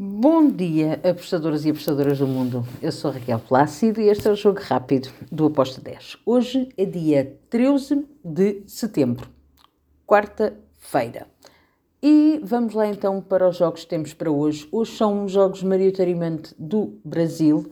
Bom dia, apostadoras e apostadoras do mundo. Eu sou Raquel Plácido e este é o Jogo Rápido do Aposta 10. Hoje é dia 13 de setembro, quarta-feira. E vamos lá então para os jogos que temos para hoje. Hoje são jogos maioritariamente do Brasil.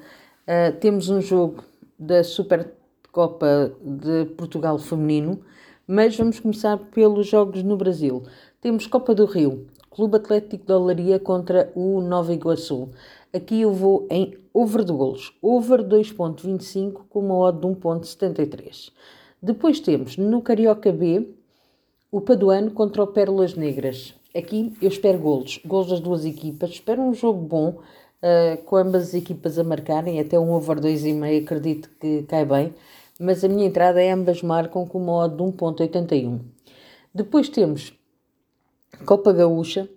Uh, temos um jogo da Supercopa de Portugal Feminino, mas vamos começar pelos jogos no Brasil. Temos Copa do Rio, Clube Atlético de Olaria contra o Nova Iguaçu. Aqui eu vou em over de golos, over 2.25 com uma odd de 1.73. Depois temos no Carioca B o Paduano contra o Pérolas Negras. Aqui eu espero golos, golos das duas equipas, espero um jogo bom, uh, com ambas as equipas a marcarem, até um over 2,5 acredito que cai bem, mas a minha entrada é ambas marcam com uma odd de 1.81. Depois temos Copa Gaúcha,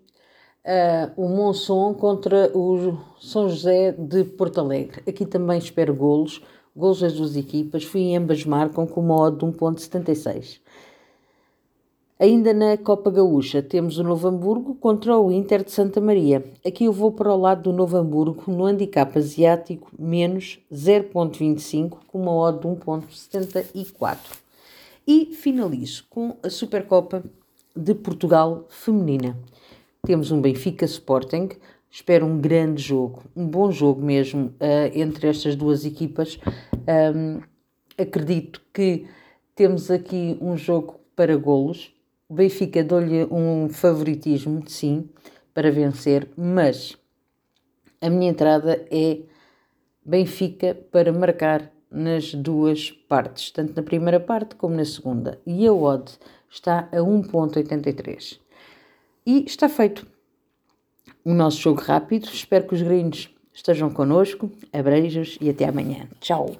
uh, o Monson contra o São José de Porto Alegre. Aqui também espero golos, golos das duas equipas, fui em ambas marcam com uma odd de 1.76. Ainda na Copa Gaúcha temos o Novo Hamburgo contra o Inter de Santa Maria. Aqui eu vou para o lado do Novo Hamburgo no handicap asiático menos 0.25 com uma odd de 1.74. E finalizo com a Supercopa de Portugal feminina. Temos um Benfica Sporting, espero um grande jogo, um bom jogo mesmo uh, entre estas duas equipas. Um, acredito que temos aqui um jogo para golos. O Benfica dou-lhe um favoritismo, sim, para vencer, mas a minha entrada é Benfica para marcar nas duas partes, tanto na primeira parte como na segunda. E a odd está a 1.83. E está feito o nosso jogo rápido. Espero que os gringos estejam connosco. Abreijos e até amanhã. Tchau!